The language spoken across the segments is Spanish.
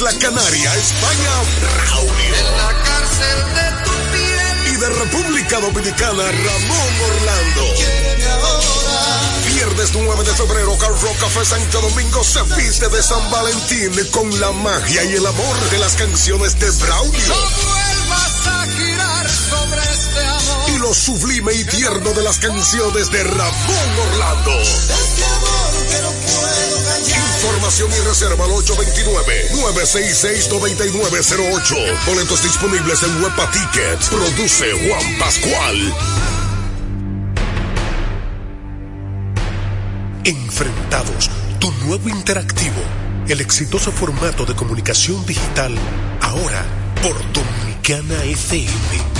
Isla Canaria, España, Braulio. En la cárcel de tu piel. Y de República Dominicana, Ramón Orlando. Viernes 9 de febrero, Car Rock Café Santo Domingo se viste de San Valentín con la magia y el amor de las canciones de Braulio. A girar sobre este amor. Y lo sublime y tierno de las canciones de Ramón Orlando. Este amor que no. Información y reserva al 829-966-9908. Boletos disponibles en Huepa Tickets. Produce Juan Pascual. Enfrentados, tu nuevo interactivo, el exitoso formato de comunicación digital, ahora por Dominicana FM.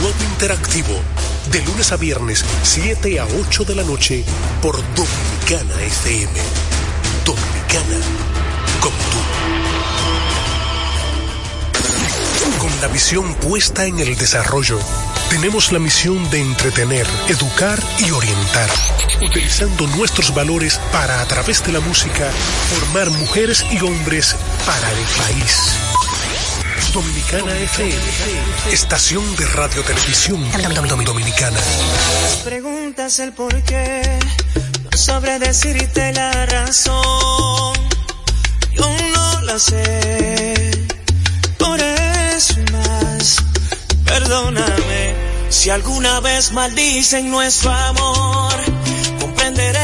nuevo interactivo, de lunes a viernes, 7 a 8 de la noche, por Dominicana FM. Dominicana, como tú. Con la visión puesta en el desarrollo, tenemos la misión de entretener, educar y orientar, utilizando nuestros valores para, a través de la música, formar mujeres y hombres para el país. Dominicana FM, estación de radio televisión dominicana. Preguntas el por qué, no sabré decirte la razón. Yo no la sé, por eso más. Perdóname si alguna vez maldicen nuestro amor. Comprenderé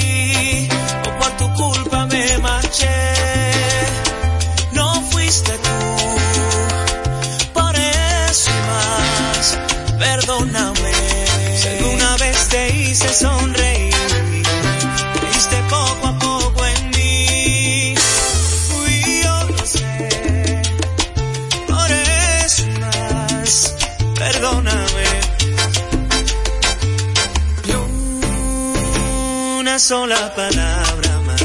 culpa me no fuiste tú. Por eso más, perdóname. Si alguna vez te hice sonreír, creíste poco a poco en mí. Fui yo, lo sé. Por eso más, perdóname. Y una sola palabra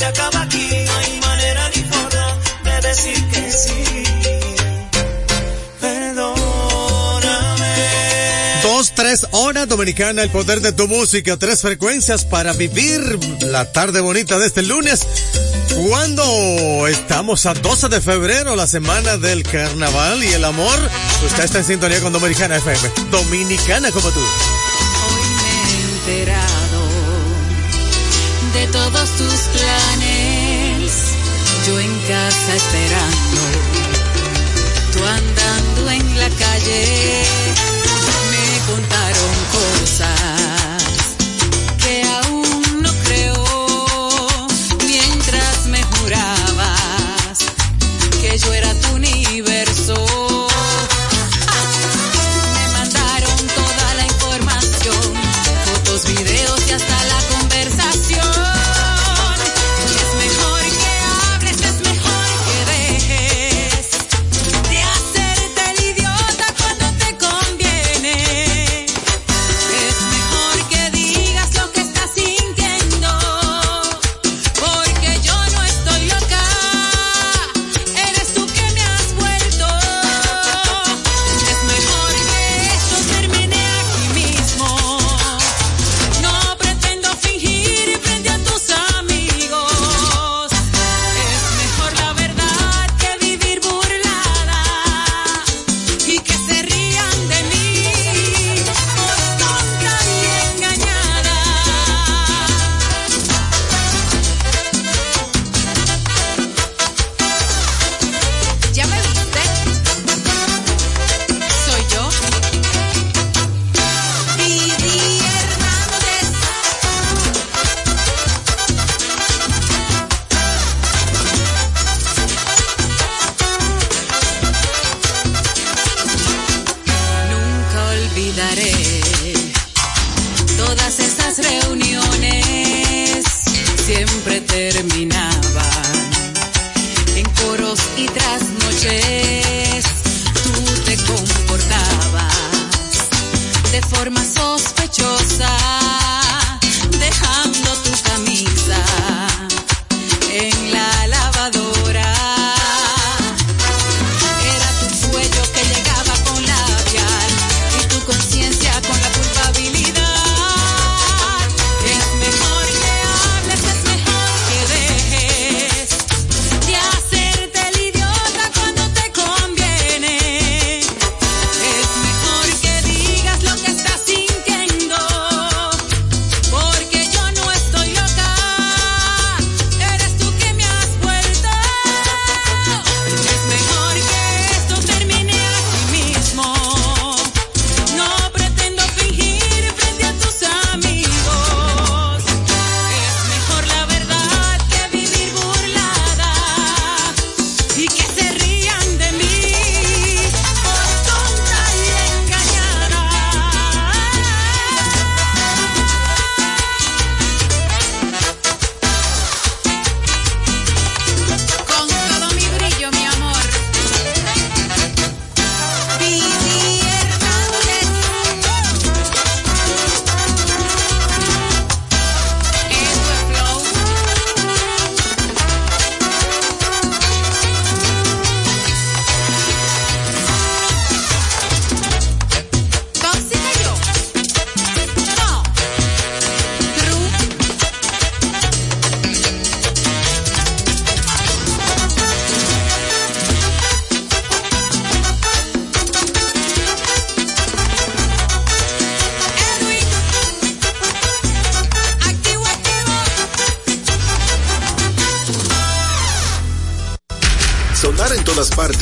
se acaba aquí, no hay manera ni forma de decir que sí. Dos, tres horas dominicana, el poder de tu música, tres frecuencias para vivir la tarde bonita de este lunes. Cuando estamos a 12 de febrero, la semana del carnaval y el amor, usted está en sintonía con Dominicana FM. Dominicana como tú. Hoy me he de todos tus planes. Yo en casa esperando.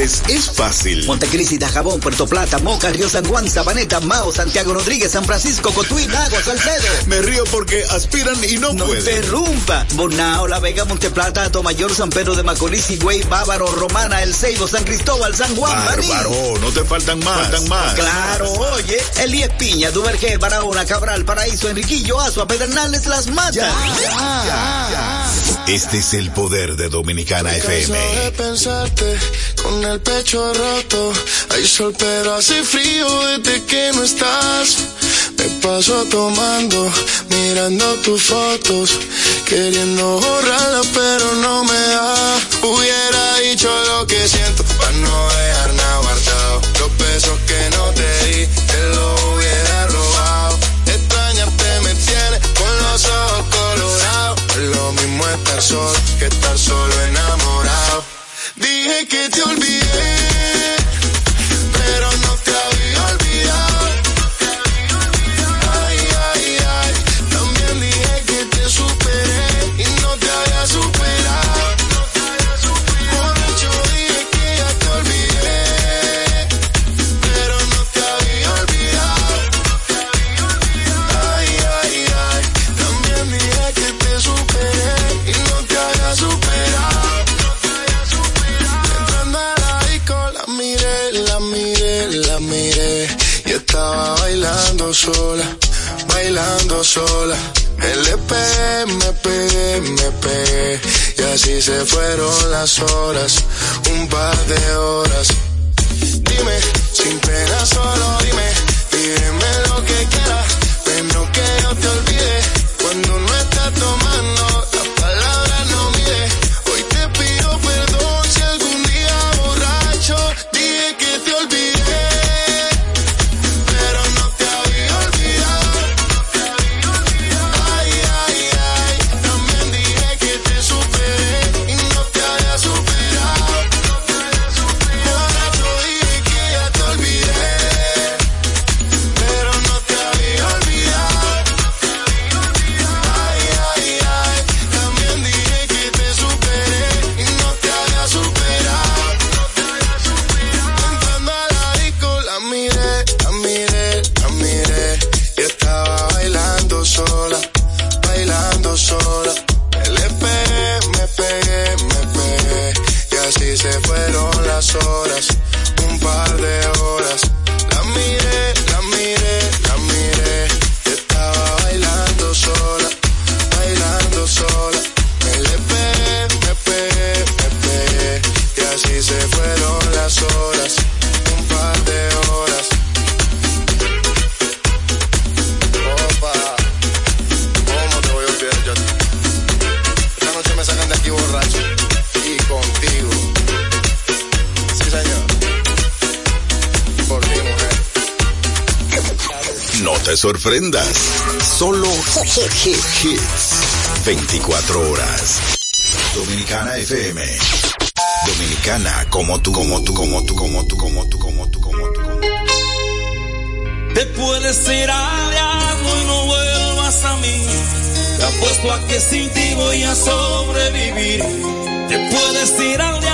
Es fácil. Montecristi, Dajabón, Puerto Plata, Moca, Río San Juan, Sabaneta, Mao, Santiago Rodríguez, San Francisco, Cotuí, Lago, Salcedo. Me río porque aspiran y no, No pueden. interrumpa. Bonao, La Vega, Monteplata, Tomayor, San Pedro de Macorís, Higüey, Bávaro, Romana, El Ceibo, San Cristóbal, San Juan. Bárbaro, no te faltan más. Faltan más. Claro, oye, Elías Piña, Duvergé, Barahona, Cabral, Paraíso, Enriquillo, Azua, Pedernales, Las Matas. Este es el poder de Dominicana Canso FM. de pensarte con el pecho roto. Hay sol, pero hace frío desde que no estás. Me paso tomando, mirando tus fotos, queriendo borrarlas, pero no me da. las horas. sorprendas. Solo 24 horas. Dominicana FM. Dominicana como tú, como tú, como tú, como tú, como tú, como tú, como tú. Como tú. Te puedes ir al y no vuelvas a mí. Te apuesto a que sin ti voy a sobrevivir. Te puedes ir al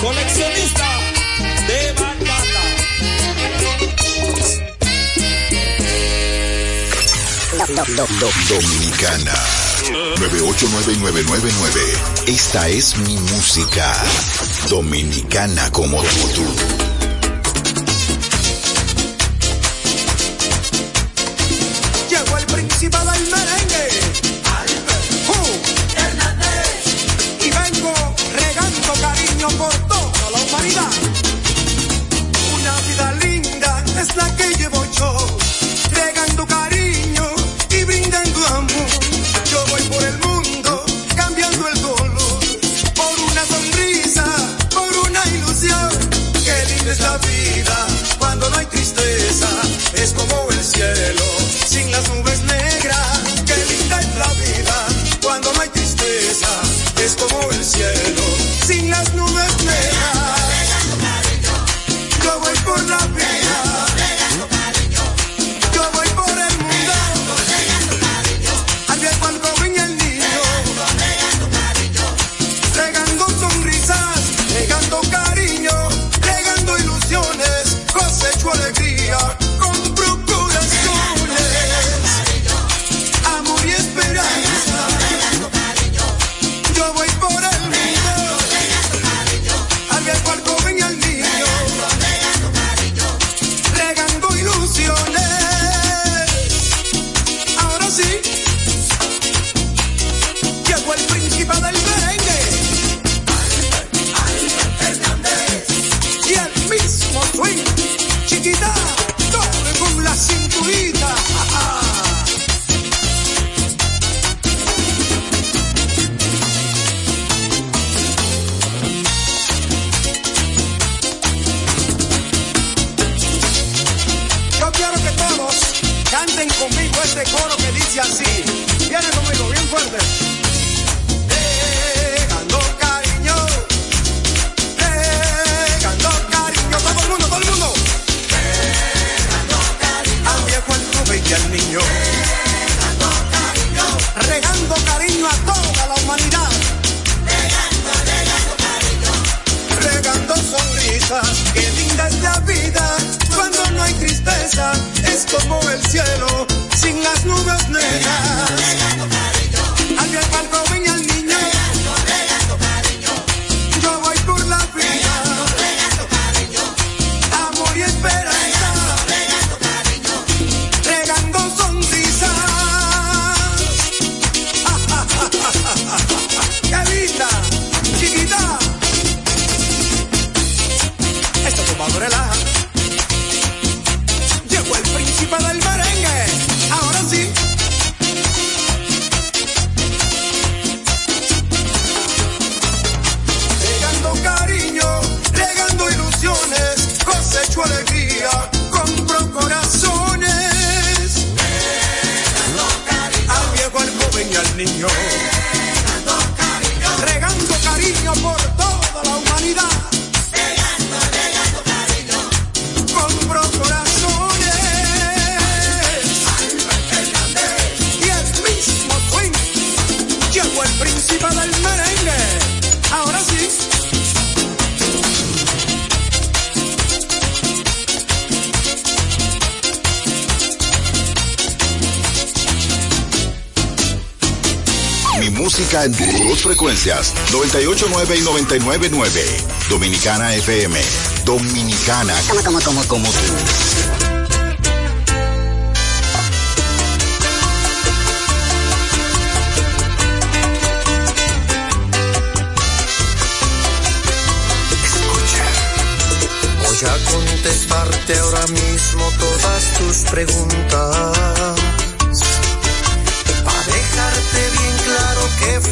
coleccionista de batata. Dominicana 9899999. Esta es mi música. Dominicana como tú. principal al mar in your música en dos frecuencias, 98.9 y 99.9. Dominicana FM. Dominicana. Como, como, como, como tú. Escucha, voy a contestarte ahora mismo todas tus preguntas.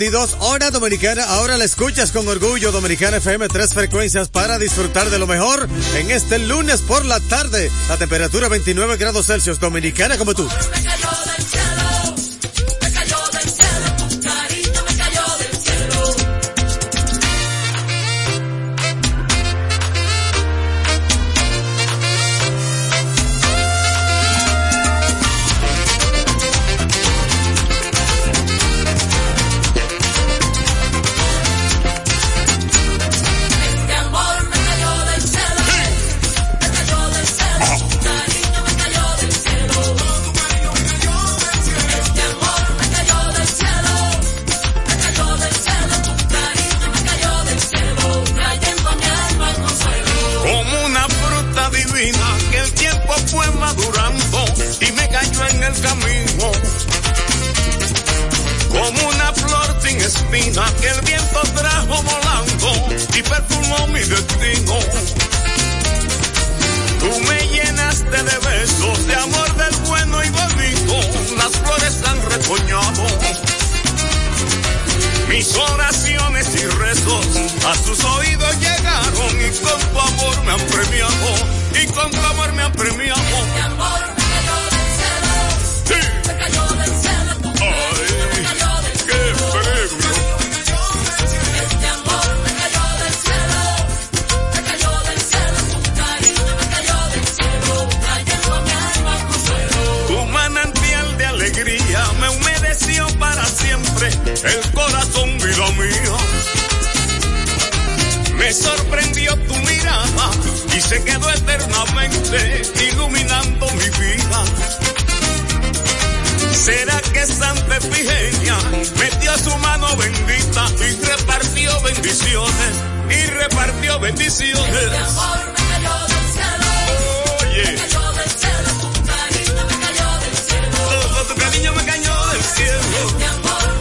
22, hora dominicana. Ahora la escuchas con orgullo, Dominicana FM, tres frecuencias para disfrutar de lo mejor en este lunes por la tarde. La temperatura 29 grados Celsius, dominicana como tú. el corazón, vida mía. Me sorprendió tu mirada y se quedó eternamente iluminando mi vida. ¿Será que Santa Efigenia metió su mano bendita y repartió bendiciones? Y repartió bendiciones. Mi amor me cayó del cielo. Oye. Me cayó del cielo, tu cariño me cayó del cielo. Tu, tu cariño me cayó del cielo. Amor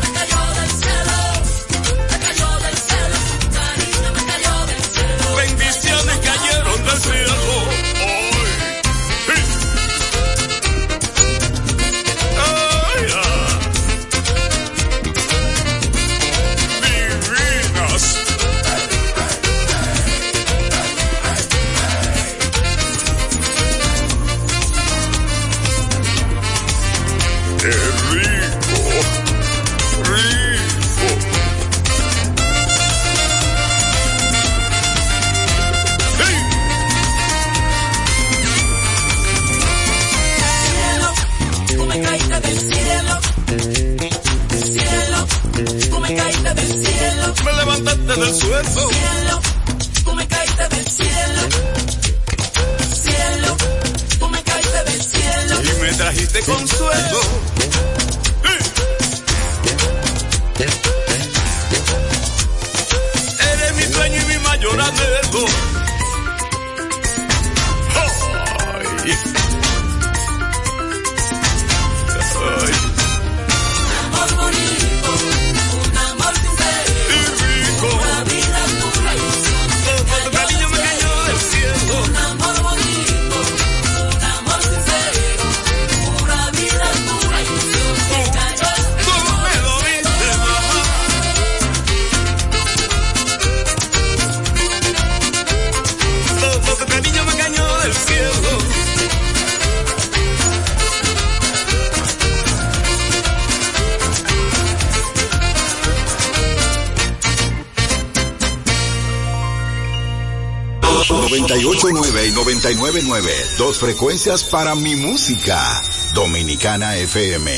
98.9 y 99.9. Dos frecuencias para mi música. Dominicana FM.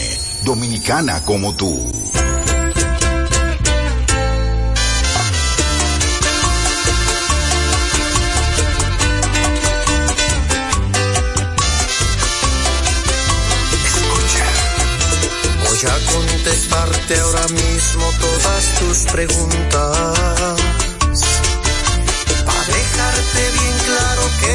Dominicana como tú. Voy a contestarte ahora mismo todas tus preguntas.